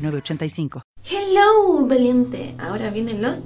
906985. Hello, valiente. Ahora vienen los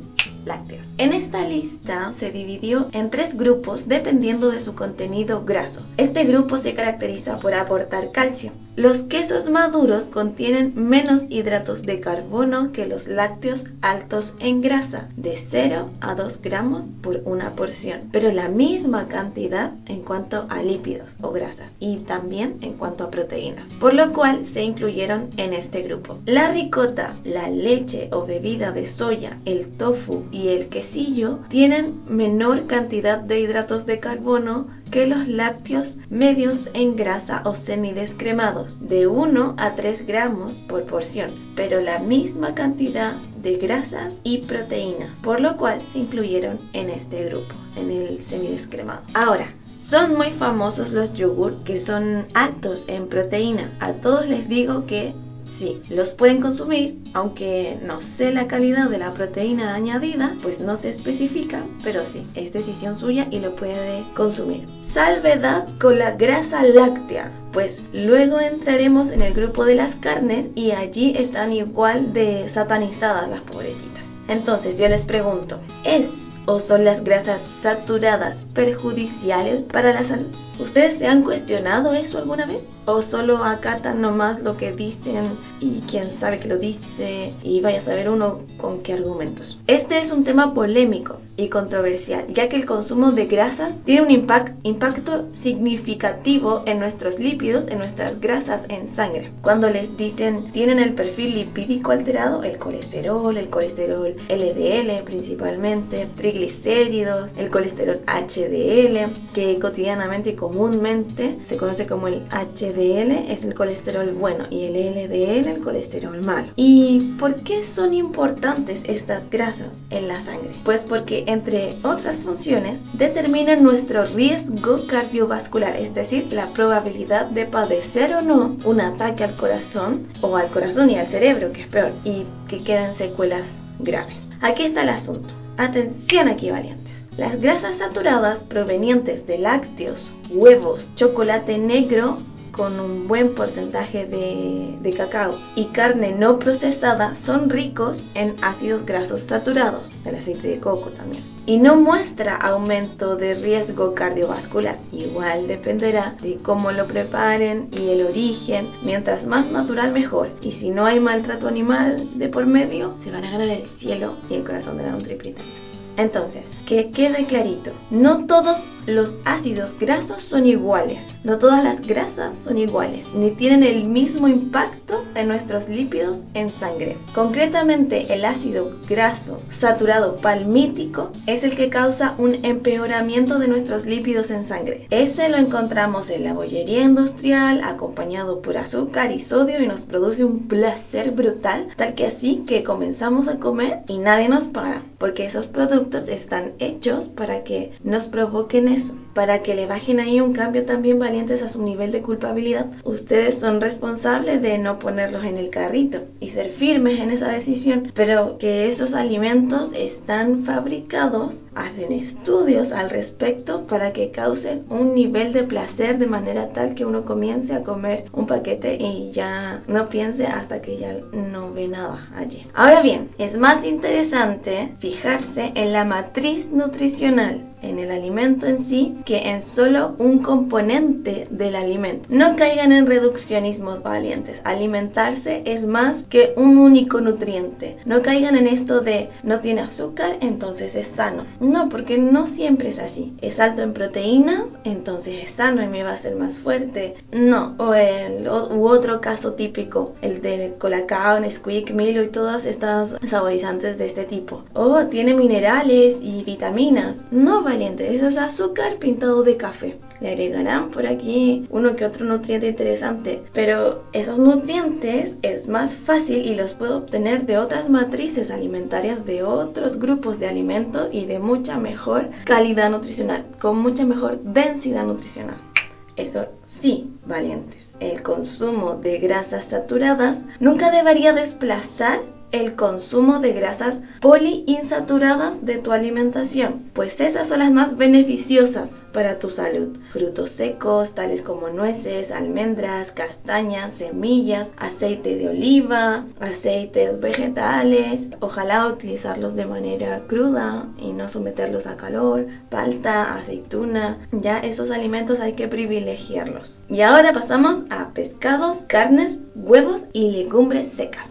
lácteos. En esta lista se dividió en tres grupos dependiendo de su contenido graso. Este grupo se caracteriza por aportar calcio. Los quesos maduros contienen menos hidratos de carbono que los lácteos altos en grasa, de 0 a 2 gramos por una porción, pero la misma cantidad en cuanto a lípidos o grasas y también en cuanto a proteínas, por lo cual se incluyeron en este grupo. La ricota, la leche o bebida de soya, el tofu y el quesillo tienen menor cantidad de hidratos de carbono que los lácteos medios en grasa o semidescremados, de 1 a 3 gramos por porción, pero la misma cantidad de grasas y proteínas, por lo cual se incluyeron en este grupo, en el semidescremado. Ahora, son muy famosos los yogur que son altos en proteína. A todos les digo que Sí, los pueden consumir, aunque no sé la calidad de la proteína añadida, pues no se especifica, pero sí, es decisión suya y lo puede consumir. Salvedad con la grasa láctea, pues luego entraremos en el grupo de las carnes y allí están igual de satanizadas las pobrecitas. Entonces yo les pregunto, ¿es o son las grasas saturadas perjudiciales para la salud? ¿Ustedes se han cuestionado eso alguna vez? ¿O solo acatan nomás lo que dicen y quién sabe que lo dice y vaya a saber uno con qué argumentos? Este es un tema polémico y controversial, ya que el consumo de grasas tiene un impacto significativo en nuestros lípidos, en nuestras grasas en sangre. Cuando les dicen tienen el perfil lipídico alterado, el colesterol, el colesterol LDL principalmente, triglicéridos, el colesterol HDL, que cotidianamente y comúnmente se conoce como el HDL, es el colesterol bueno, y el LDL, el colesterol malo. ¿Y por qué son importantes estas grasas en la sangre? Pues porque entre otras funciones, determinan nuestro riesgo cardiovascular, es decir, la probabilidad de padecer o no un ataque al corazón o al corazón y al cerebro, que es peor, y que quedan secuelas graves. Aquí está el asunto. Atención aquí, valientes. Las grasas saturadas provenientes de lácteos, huevos, chocolate negro con un buen porcentaje de, cacao y carne no procesada son ricos en ácidos grasos saturados, el aceite de coco también. Y no muestra aumento de riesgo cardiovascular. Igual dependerá de cómo lo preparen y el origen. Mientras más natural mejor. Y si no hay maltrato animal de por medio, se van a ganar el cielo y el corazón de la nutriprita. Entonces, que quede clarito, no todos los ácidos grasos son iguales, no todas las grasas son iguales, ni tienen el mismo impacto en nuestros lípidos en sangre. Concretamente, el ácido graso saturado palmítico es el que causa un empeoramiento de nuestros lípidos en sangre. Ese lo encontramos en la bollería industrial, acompañado por azúcar y sodio y nos produce un placer brutal, tal que así que comenzamos a comer y nadie nos para, porque esos productos están hechos para que nos provoquen eso, para que le bajen ahí un cambio también valientes a su nivel de culpabilidad. Ustedes son responsables de no ponerlos en el carrito y ser firmes en esa decisión, pero que esos alimentos están fabricados, hacen estudios al respecto para que causen un nivel de placer de manera tal que uno comience a comer un paquete y ya no piense hasta que ya no ve nada allí. Ahora bien, es más interesante fijarse en la matriz nutricional en el alimento en sí que en solo un componente del alimento. No caigan en reduccionismos valientes. Alimentarse es más que un único nutriente. No caigan en esto de no tiene azúcar, entonces es sano. No, porque no siempre es así. Es alto en proteínas, entonces es sano y me va a hacer más fuerte. No, o el u otro caso típico, el del colacao, Nesquik, Milo y todas estas saborizantes de este tipo. O tiene minerales y vitaminas. No, valiente, eso es azúcar de café. Le agregarán por aquí uno que otro nutriente interesante, pero esos nutrientes es más fácil y los puedo obtener de otras matrices alimentarias de otros grupos de alimentos y de mucha mejor calidad nutricional, con mucha mejor densidad nutricional. Eso sí, valientes. El consumo de grasas saturadas nunca debería desplazar el consumo de grasas poliinsaturadas de tu alimentación, pues esas son las más beneficiosas para tu salud. Frutos secos, tales como nueces, almendras, castañas, semillas, aceite de oliva, aceites vegetales, ojalá utilizarlos de manera cruda y no someterlos a calor, palta, aceituna, ya esos alimentos hay que privilegiarlos. Y ahora pasamos a pescados, carnes, huevos y legumbres secas.